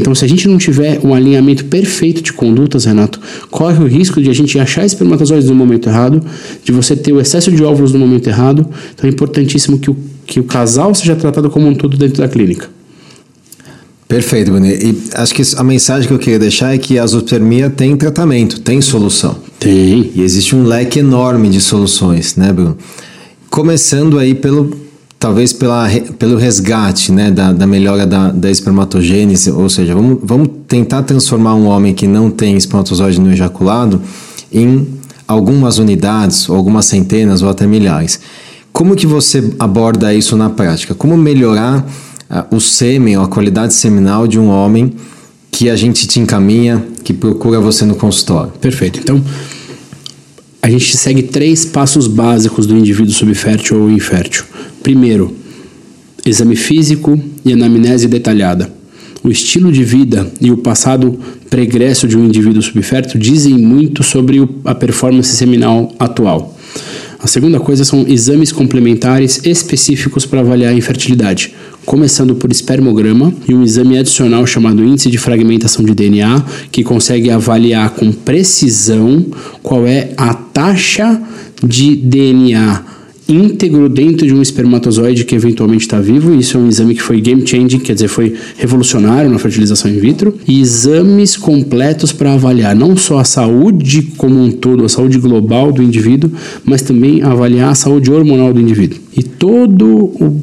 Então, se a gente não tiver um alinhamento perfeito de condutas, Renato, corre o risco de a gente achar espermatozoides no momento errado, de você ter o excesso de óvulos no momento errado. Então, é importantíssimo que o, que o casal seja tratado como um todo dentro da clínica. Perfeito, Bruno. E acho que a mensagem que eu queria deixar é que a azospermia tem tratamento, tem solução. Tem. E existe um leque enorme de soluções, né, Bruno? Começando aí pelo talvez pela, pelo resgate né, da, da melhora da, da espermatogênese, ou seja, vamos, vamos tentar transformar um homem que não tem espermatozoide no ejaculado em algumas unidades, ou algumas centenas, ou até milhares. Como que você aborda isso na prática? Como melhorar uh, o sêmen, a qualidade seminal de um homem que a gente te encaminha, que procura você no consultório? Perfeito. Então, a gente segue três passos básicos do indivíduo subfértil ou infértil. Primeiro, exame físico e anamnese detalhada. O estilo de vida e o passado pregresso de um indivíduo subfértil dizem muito sobre a performance seminal atual. A segunda coisa são exames complementares específicos para avaliar a infertilidade, começando por espermograma e um exame adicional chamado índice de fragmentação de DNA, que consegue avaliar com precisão qual é a taxa de DNA íntegro dentro de um espermatozoide que eventualmente está vivo. Isso é um exame que foi game changing, quer dizer, foi revolucionário na fertilização in vitro. E exames completos para avaliar não só a saúde como um todo, a saúde global do indivíduo, mas também avaliar a saúde hormonal do indivíduo. E todo o.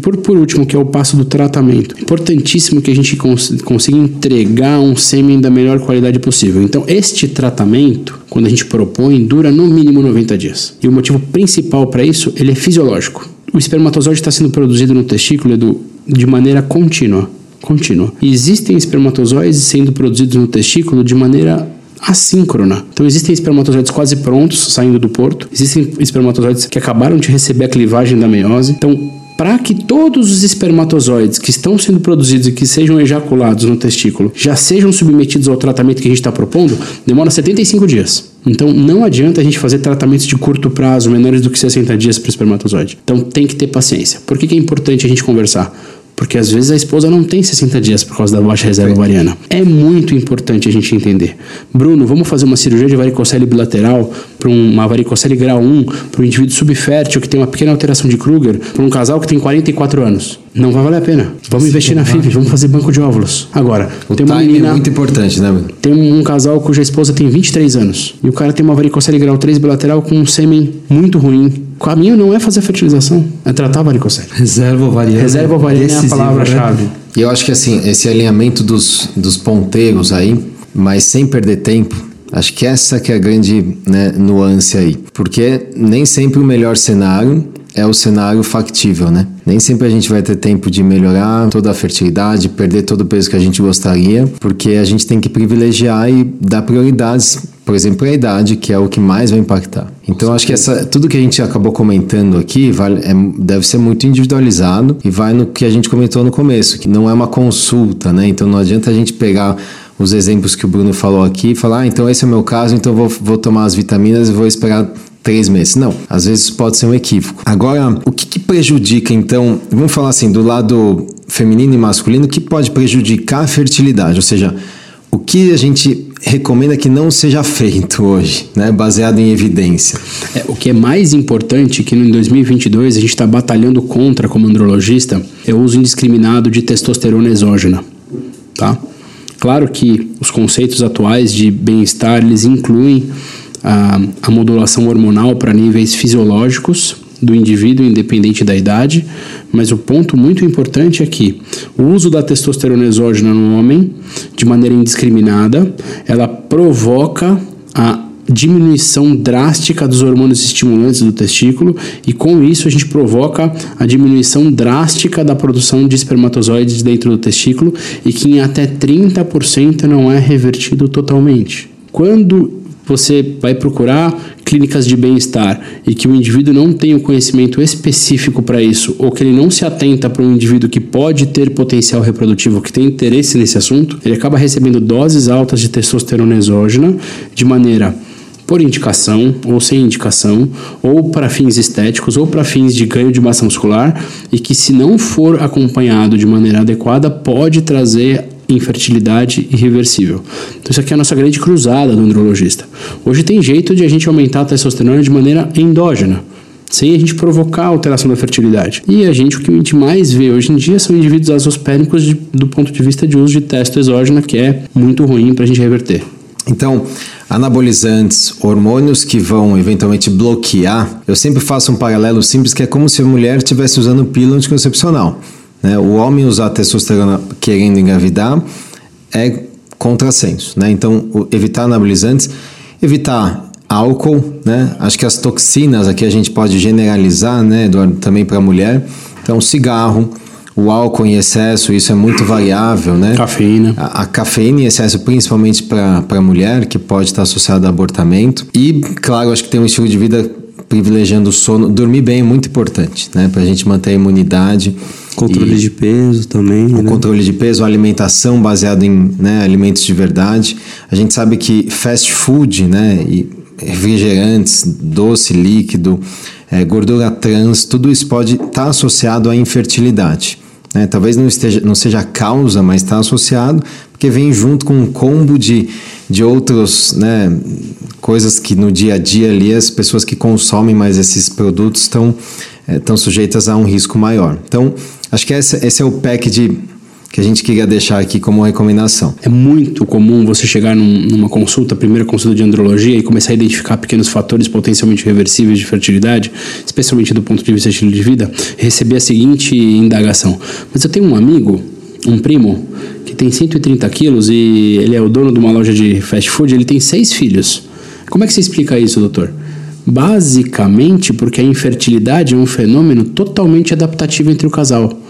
Por, por último, que é o passo do tratamento. Importantíssimo que a gente cons consiga entregar um sêmen da melhor qualidade possível. Então, este tratamento, quando a gente propõe, dura no mínimo 90 dias. E o motivo principal para isso ele é fisiológico. O espermatozoide está sendo produzido no testículo Edu, de maneira contínua. contínua. E existem espermatozoides sendo produzidos no testículo de maneira assíncrona. Então existem espermatozoides quase prontos saindo do porto, existem espermatozoides que acabaram de receber a clivagem da meiose. Então, para que todos os espermatozoides que estão sendo produzidos e que sejam ejaculados no testículo já sejam submetidos ao tratamento que a gente está propondo, demora 75 dias. Então não adianta a gente fazer tratamentos de curto prazo, menores do que 60 dias para o espermatozoide. Então tem que ter paciência. Por que, que é importante a gente conversar? Porque às vezes a esposa não tem 60 dias por causa da baixa reserva ovariana. É muito importante a gente entender. Bruno, vamos fazer uma cirurgia de varicocele bilateral para uma varicocele grau 1, para um indivíduo subfértil que tem uma pequena alteração de Kruger, para um casal que tem 44 anos. Não vai valer a pena. Vamos Sim, investir na FIV, vamos fazer banco de óvulos. Agora, o tem uma menina, é muito importante, né? Tem um casal cuja esposa tem 23 anos e o cara tem uma varicocele grau 3 bilateral com um sêmen muito ruim. O caminho não é fazer fertilização, é tratar a varicocele. Reserva ovariana. Reserva ovariana é a palavra-chave. Né? E eu acho que assim, esse alinhamento dos, dos ponteiros aí, mas sem perder tempo, acho que essa que é a grande né, nuance aí. Porque nem sempre o melhor cenário é o cenário factível, né? Nem sempre a gente vai ter tempo de melhorar toda a fertilidade, perder todo o peso que a gente gostaria, porque a gente tem que privilegiar e dar prioridades, por exemplo, a idade, que é o que mais vai impactar. Então, acho que essa, tudo que a gente acabou comentando aqui vale, é, deve ser muito individualizado e vai no que a gente comentou no começo, que não é uma consulta, né? Então, não adianta a gente pegar os exemplos que o Bruno falou aqui e falar, ah, então esse é o meu caso, então vou, vou tomar as vitaminas e vou esperar três meses. Não, às vezes pode ser um equívoco. Agora, o que, que, prejudica, então, vamos falar assim, do lado feminino e masculino, o que pode prejudicar a fertilidade? Ou seja, o que a gente recomenda que não seja feito hoje, né, baseado em evidência? É, o que é mais importante, que em 2022 a gente está batalhando contra como andrologista, é o uso indiscriminado de testosterona exógena, tá? Claro que os conceitos atuais de bem-estar, eles incluem a, a modulação hormonal para níveis fisiológicos do indivíduo, independente da idade, mas o ponto muito importante é que o uso da testosterona exógena no homem, de maneira indiscriminada, ela provoca a diminuição drástica dos hormônios estimulantes do testículo e com isso a gente provoca a diminuição drástica da produção de espermatozoides dentro do testículo e que em até 30% não é revertido totalmente. Quando você vai procurar clínicas de bem-estar e que o indivíduo não tem o um conhecimento específico para isso, ou que ele não se atenta para um indivíduo que pode ter potencial reprodutivo, que tem interesse nesse assunto, ele acaba recebendo doses altas de testosterona exógena de maneira por indicação ou sem indicação, ou para fins estéticos ou para fins de ganho de massa muscular, e que se não for acompanhado de maneira adequada, pode trazer infertilidade irreversível. Então isso aqui é a nossa grande cruzada do andrologista. Hoje tem jeito de a gente aumentar a testosterona de maneira endógena sem a gente provocar alteração da fertilidade. E a gente, o que a gente mais vê hoje em dia são indivíduos azospérmicos de, do ponto de vista de uso de testo exógena, que é muito ruim para a gente reverter. Então, anabolizantes, hormônios que vão eventualmente bloquear, eu sempre faço um paralelo simples que é como se a mulher estivesse usando pílula anticoncepcional. Né? O homem usar testosterona querendo engravidar é contrassenso. Né? Então, evitar anabolizantes, evitar álcool, né? Acho que as toxinas aqui a gente pode generalizar, né, Eduardo, também para a mulher. Então, cigarro, o álcool em excesso, isso é muito variável, né? Cafeína. A, a cafeína em excesso, principalmente para a mulher, que pode estar associada a abortamento. E, claro, acho que tem um estilo de vida privilegiando o sono. Dormir bem é muito importante, né? Para a gente manter a imunidade. Controle e de peso também. O né? controle de peso, alimentação baseada em né, alimentos de verdade. A gente sabe que fast food, né, e refrigerantes, doce, líquido, é, gordura trans, tudo isso pode estar tá associado à infertilidade. Né? Talvez não, esteja, não seja a causa, mas está associado, porque vem junto com um combo de, de outras né, coisas que no dia a dia ali as pessoas que consomem mais esses produtos estão estão é, sujeitas a um risco maior. Então, acho que esse, esse é o pack de que a gente queria deixar aqui como recomendação. É muito comum você chegar num, numa consulta, primeira consulta de andrologia, e começar a identificar pequenos fatores potencialmente reversíveis de fertilidade, especialmente do ponto de vista de estilo de vida, receber a seguinte indagação. Mas eu tenho um amigo, um primo, que tem 130 quilos e ele é o dono de uma loja de fast food, ele tem seis filhos. Como é que você explica isso, doutor? Basicamente porque a infertilidade é um fenômeno totalmente adaptativo entre o casal.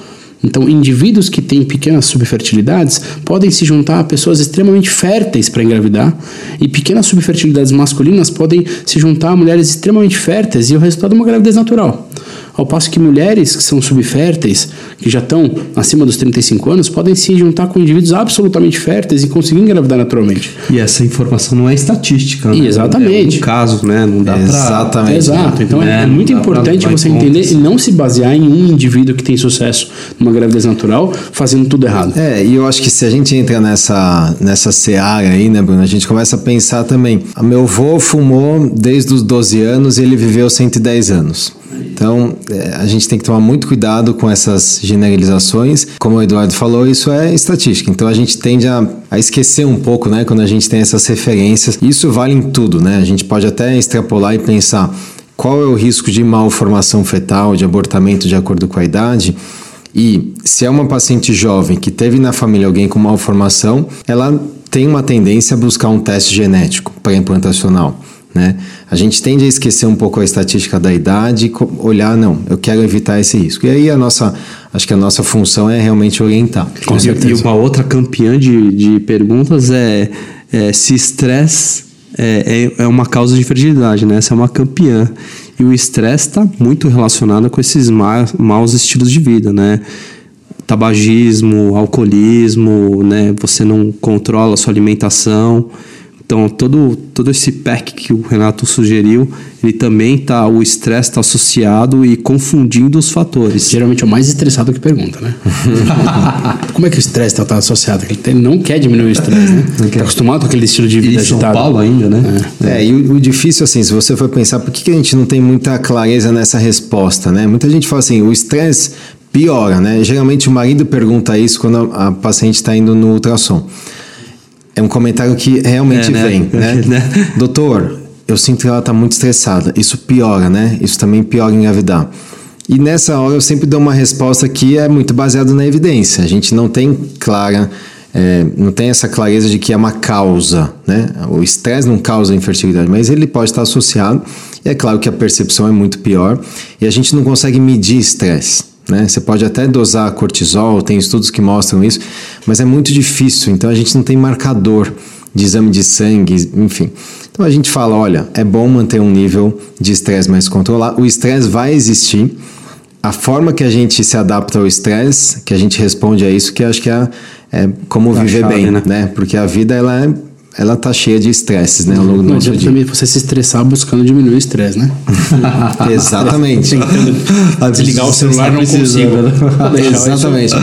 Então, indivíduos que têm pequenas subfertilidades podem se juntar a pessoas extremamente férteis para engravidar, e pequenas subfertilidades masculinas podem se juntar a mulheres extremamente férteis e o resultado é uma gravidez natural. Ao passo que mulheres que são subférteis, que já estão acima dos 35 anos, podem se juntar com indivíduos absolutamente férteis e conseguir engravidar naturalmente. E essa informação não é estatística, né? Exatamente. É um caso, né? Não dá pra... Exatamente. Exato. Então é, É, é muito pra importante você entender e não se basear em um indivíduo que tem sucesso numa gravidez natural fazendo tudo errado. É, e eu acho que se a gente entra nessa, nessa seara aí, né, Bruno, a gente começa a pensar também. A meu avô fumou desde os 12 anos e ele viveu 110 anos. Então, é, a gente tem que tomar muito cuidado com essas generalizações. Como o Eduardo falou, isso é estatística. Então, a gente tende a, a esquecer um pouco, né, quando a gente tem essas referências. Isso vale em tudo, né? A gente pode até extrapolar e pensar qual é o risco de malformação fetal, de abortamento de acordo com a idade. E se é uma paciente jovem que teve na família alguém com malformação, ela tem uma tendência a buscar um teste genético pré-implantacional. Né? A gente tende a esquecer um pouco a estatística da idade e olhar, não, eu quero evitar esse risco. E aí a nossa, acho que a nossa função é realmente orientar. Com E- certeza. E uma outra campeã de, de perguntas é, é se estresse é, é, é uma causa de infertilidade, né? Essa é uma campeã. E o estresse está muito relacionado com esses ma maus estilos de vida, né? Tabagismo, alcoolismo, né? Você não controla a sua alimentação. Então, todo, todo esse pack que o Renato sugeriu, ele também tá, o estresse está associado e confundindo os fatores. Geralmente é o mais estressado que pergunta, né? Como é que o estresse está associado? Ele não quer diminuir o estresse, né? Está acostumado com aquele estilo de E vida São agitado. Paulo ainda, né? É, e o, o difícil, assim, se você for pensar, por que, que a gente não tem muita clareza nessa resposta, né? Muita gente fala assim, o estresse piora, né? Geralmente o marido pergunta isso quando a, a paciente está indo no ultrassom. É um comentário que realmente É, né? vem, né? Né? Doutor, eu sinto que ela está muito estressada. Isso piora, né? Isso também piora engravidar. E nessa hora eu sempre dou uma resposta que é muito baseada na evidência. A gente não tem clara, é, não tem essa clareza de que é uma causa, né? O estresse não causa infertilidade, mas ele pode estar associado. E é claro que a percepção é muito pior e a gente não consegue medir estresse. Né? Você pode até dosar cortisol, tem estudos que mostram isso, mas é muito difícil, então a gente não tem marcador de exame de sangue, enfim. Então a gente fala, olha, é bom manter um nível de estresse mais controlado. O estresse vai existir. A forma que a gente se adapta ao estresse, que a gente responde a isso, que eu acho que é, é como A viver chave, bem, né? né? Porque a vida ela é, ela tá cheia de estresses, né, ao longo do Não adianta dia. também você se estressar buscando diminuir o estresse, né? Exatamente. Desligar o celular não consigo. Isso. Exatamente.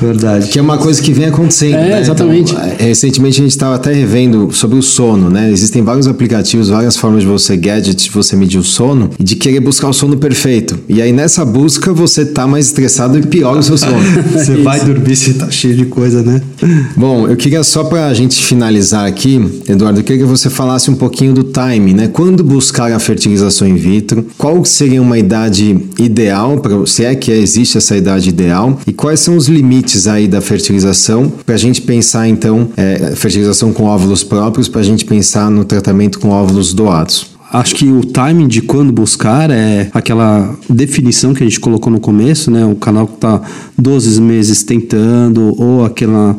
Verdade. Que é uma coisa que vem acontecendo. É, né? exatamente. Então, é, recentemente a gente estava até revendo sobre o sono, né? Existem vários aplicativos, várias formas de você, gadgets, de você medir o sono e de querer buscar o sono perfeito. E aí nessa busca você tá mais estressado e piora o seu sono. Você vai dormir se tá cheio de coisa, né? Bom, eu queria só para a gente finalizar aqui, Eduardo, eu queria que você falasse um pouquinho do time, né? Quando buscar a fertilização in vitro? Qual seria uma idade ideal, para se é que existe essa idade ideal? E quais são os limites aí da fertilização para a gente pensar, então, é, fertilização com óvulos próprios, para a gente pensar no tratamento com óvulos doados? Acho que o timing de quando buscar é aquela definição que a gente colocou no começo, né? O canal que está 12 meses tentando, ou aquela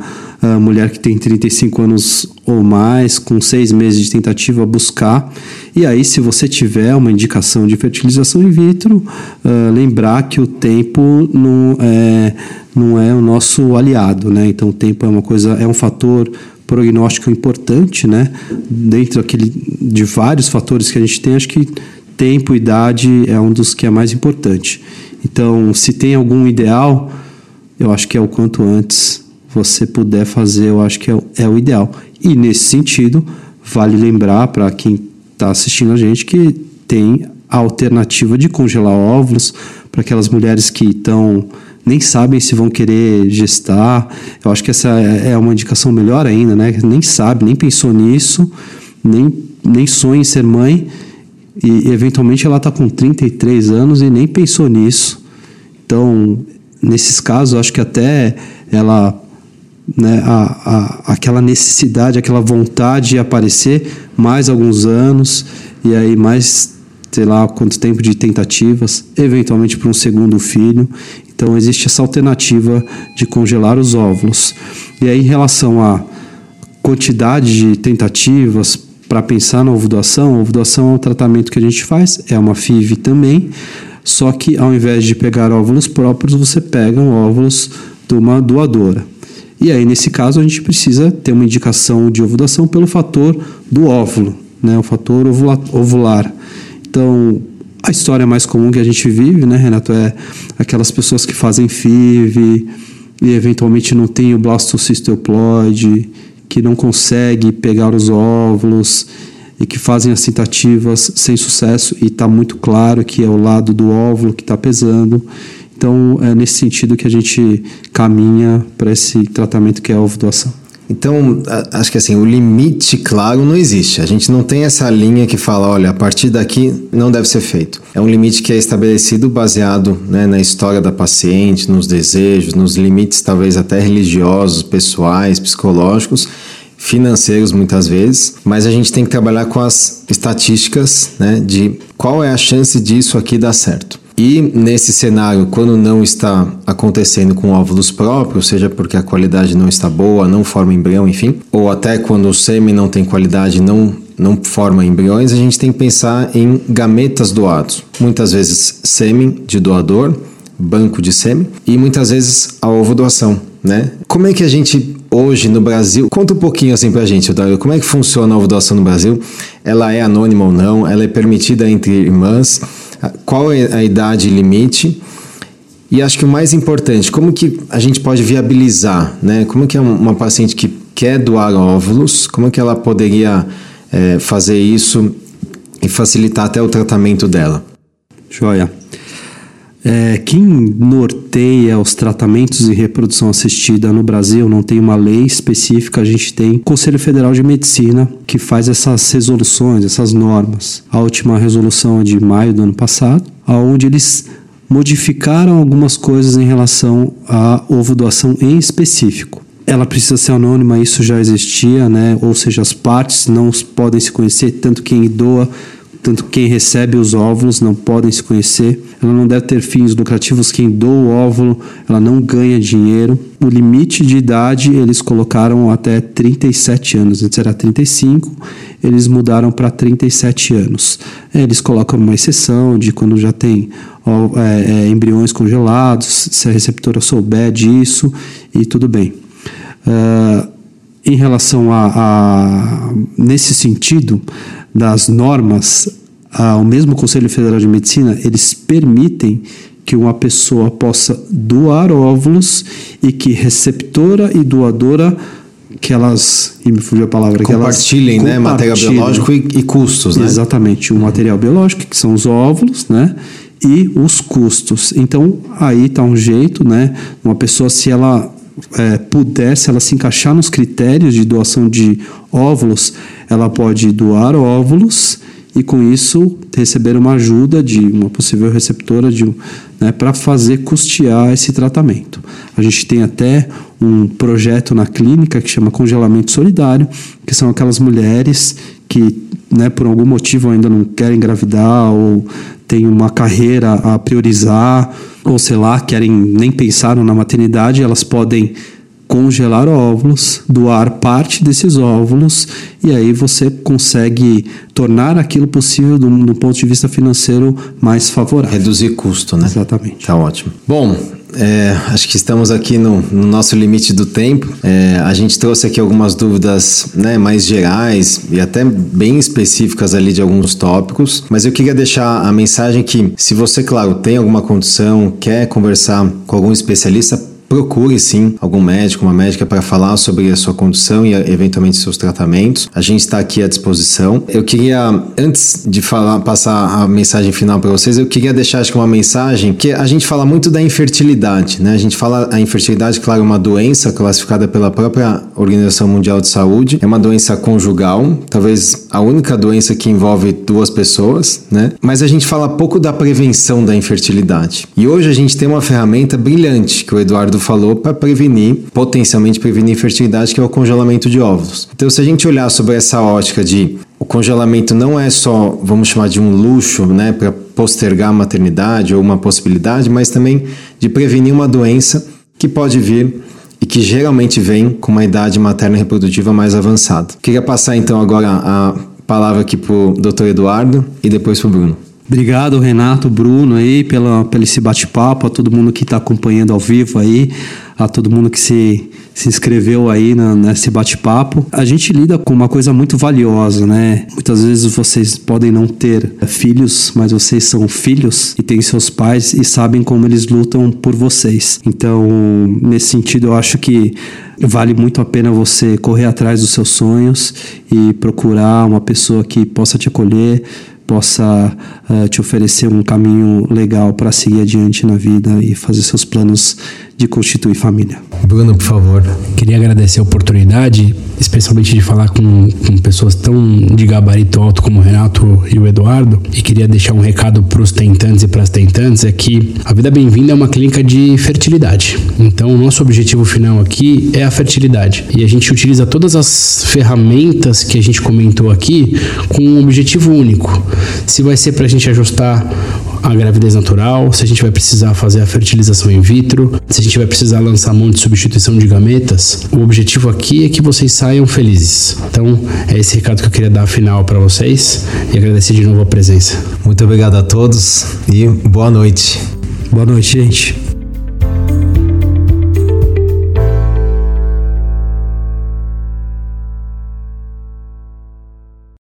ah, mulher que tem 35 anos ou mais, com seis meses de tentativa, buscar. E aí, se você tiver uma indicação de fertilização in vitro, ah, lembrar que o tempo não é, não é o nosso aliado, né? Então, o tempo é uma coisa, é um fator prognóstico importante, né? Dentro aquele, de vários fatores que a gente tem, acho que tempo, idade é um dos que é mais importante. Então, se tem algum ideal, eu acho que é o quanto antes você puder fazer, eu acho que é, o- é o ideal. E nesse sentido, vale lembrar para quem está assistindo a gente que tem a alternativa de congelar óvulos para aquelas mulheres que estão nem sabem se vão querer gestar. Eu acho que essa é é uma indicação melhor ainda, né? Nem sabe, nem pensou nisso, nem, nem sonha em ser mãe e eventualmente ela está com 33 anos e nem pensou nisso. Então, nesses casos, acho que até ela, né, a, a, aquela necessidade, aquela vontade de aparecer mais alguns anos e aí mais, sei lá, quanto tempo de tentativas, eventualmente para um segundo filho. Então, existe essa alternativa de congelar os óvulos. E aí, em relação à quantidade de tentativas para pensar na ovulação, a ovulação é um tratamento que a gente faz, é uma FIV também. Só que ao invés de pegar óvulos próprios, você pega óvulos de uma doadora. E aí, nesse caso, a gente precisa ter uma indicação de ovulação pelo fator do óvulo, né, o fator ovular. Então, a história mais comum que a gente vive, né, Renato, é aquelas pessoas que fazem FIV e eventualmente não tem o blastocisto euploide, que não consegue pegar os óvulos e que fazem as tentativas sem sucesso e está muito claro que é o lado do óvulo que está pesando. Então, é nesse sentido que a gente caminha para esse tratamento que é a ovodoação. Então, acho que assim, o limite claro não existe. A gente não tem essa linha que fala, olha, a partir daqui não deve ser feito. É um limite que é estabelecido baseado né, na história da paciente, nos desejos, nos limites talvez até religiosos, pessoais, psicológicos financeiros muitas vezes, mas a gente tem que trabalhar com as estatísticas né, de qual é a chance disso aqui dar certo. E nesse cenário, quando não está acontecendo com óvulos próprios, seja porque a qualidade não está boa, não forma embrião, enfim, ou até quando o sêmen não tem qualidade, não não forma embriões, a gente tem que pensar em gametas doados. Muitas vezes sêmen de doador, banco de sêmen, e muitas vezes a ovo doação, né? Como é que a gente hoje no Brasil, conta um pouquinho assim pra gente, Dario, como é que funciona a ovo doação no Brasil? Ela é anônima ou não? Ela é permitida entre irmãs? Qual é a idade limite e acho que o mais importante, como que a gente pode viabilizar, né? Como que é uma paciente que quer doar óvulos, como que ela poderia é, fazer isso e facilitar até o tratamento dela? Joia. É, quem norteia os tratamentos de reprodução assistida no Brasil não tem uma lei específica, a gente tem o Conselho Federal de Medicina que faz essas resoluções, essas normas. A última resolução é de maio do ano passado, onde eles modificaram algumas coisas em relação à ovo doação em específico. Ela precisa ser anônima, isso já existia, né? Ou seja, as partes não podem se conhecer, tanto quem doa tanto quem recebe os óvulos não podem se conhecer. Ela não deve ter fins lucrativos. Quem doa o óvulo, ela não ganha dinheiro. O limite de idade eles colocaram até 37 anos. Antes era 35, eles mudaram para 37 anos. Eles colocam uma exceção de quando já tem é, é, embriões congelados, se a receptora souber disso e tudo bem. Uh, em relação a, a, nesse sentido, das normas, ao mesmo Conselho Federal de Medicina, eles permitem que uma pessoa possa doar óvulos e que receptora e doadora que elas, e me fugiu a palavra, compartilhem, que elas né, material biológico e, e custos, né? Exatamente, o material biológico, que são os óvulos, né, e os custos. Então, aí está um jeito, né, uma pessoa, se ela é, puder, se ela se encaixar nos critérios de doação de óvulos, ela pode doar óvulos e com isso receber uma ajuda de uma possível receptora de né, para fazer custear esse tratamento. A gente tem até um projeto na clínica que chama congelamento solidário, que são aquelas mulheres que né, por algum motivo ainda não querem engravidar ou têm uma carreira a priorizar ou sei lá, querem nem pensaram na maternidade, elas podem congelar óvulos, doar parte desses óvulos e aí você consegue tornar aquilo possível do, do ponto de vista financeiro mais favorável. Reduzir custo, né? Exatamente. Tá ótimo. Bom, é, acho que estamos aqui no, no nosso limite do tempo. É, a gente trouxe aqui algumas dúvidas né, mais gerais e até bem específicas ali de alguns tópicos, mas eu queria deixar a mensagem que, se você, claro, tem alguma condição, quer conversar com algum especialista, procure sim algum médico, uma médica para falar sobre a sua condição e eventualmente seus tratamentos. A gente está aqui à disposição. Eu queria, antes de falar, passar a mensagem final para vocês, eu queria deixar acho que uma mensagem que a gente fala muito da infertilidade, né? A gente fala a infertilidade, claro, é uma doença classificada pela própria Organização Mundial de Saúde, é uma doença conjugal, talvez a única doença que envolve duas pessoas, né? Mas a gente fala pouco da prevenção da infertilidade. E hoje a gente tem uma ferramenta brilhante que o Eduardo falou para prevenir, potencialmente prevenir infertilidade, que é o congelamento de óvulos. Então, se a gente olhar sobre essa ótica de o congelamento não é só, vamos chamar de um luxo, né, para postergar a maternidade ou uma possibilidade, mas também de prevenir uma doença que pode vir que geralmente vem com uma idade materna reprodutiva mais avançada. Queria passar então agora a palavra aqui para o Dr. Eduardo e depois para o Bruno. Obrigado, Renato, Bruno aí, pela, pelo esse bate-papo, a todo mundo que está acompanhando ao vivo aí, a todo mundo que se, se inscreveu aí na, nesse bate-papo. A gente lida com uma coisa muito valiosa, né? Muitas vezes vocês podem não ter filhos, mas vocês são filhos e têm seus pais e sabem como eles lutam por vocês. Então, nesse sentido, eu acho que vale muito a pena você correr atrás dos seus sonhos e procurar uma pessoa que possa te acolher possa uh, te oferecer um caminho legal para seguir adiante na vida e fazer seus planos de constituir família. Bruno, por favor. Queria agradecer a oportunidade, especialmente de falar com, com pessoas tão de gabarito alto como o Renato e o Eduardo, e queria deixar um recado para os tentantes e para as tentantes é que a Vida Bem-vinda é uma clínica de fertilidade. Então, o nosso objetivo final aqui é a fertilidade. E a gente utiliza todas as ferramentas que a gente comentou aqui com um objetivo único. Se vai ser para a gente ajustar a gravidez natural, se a gente vai precisar fazer a fertilização in vitro, se a gente vai precisar lançar mão de substituição de gametas, o objetivo aqui é que vocês saiam felizes. Então, é esse recado que eu queria dar final para vocês e agradecer de novo a presença. Muito obrigado a todos e boa noite. Boa noite, gente.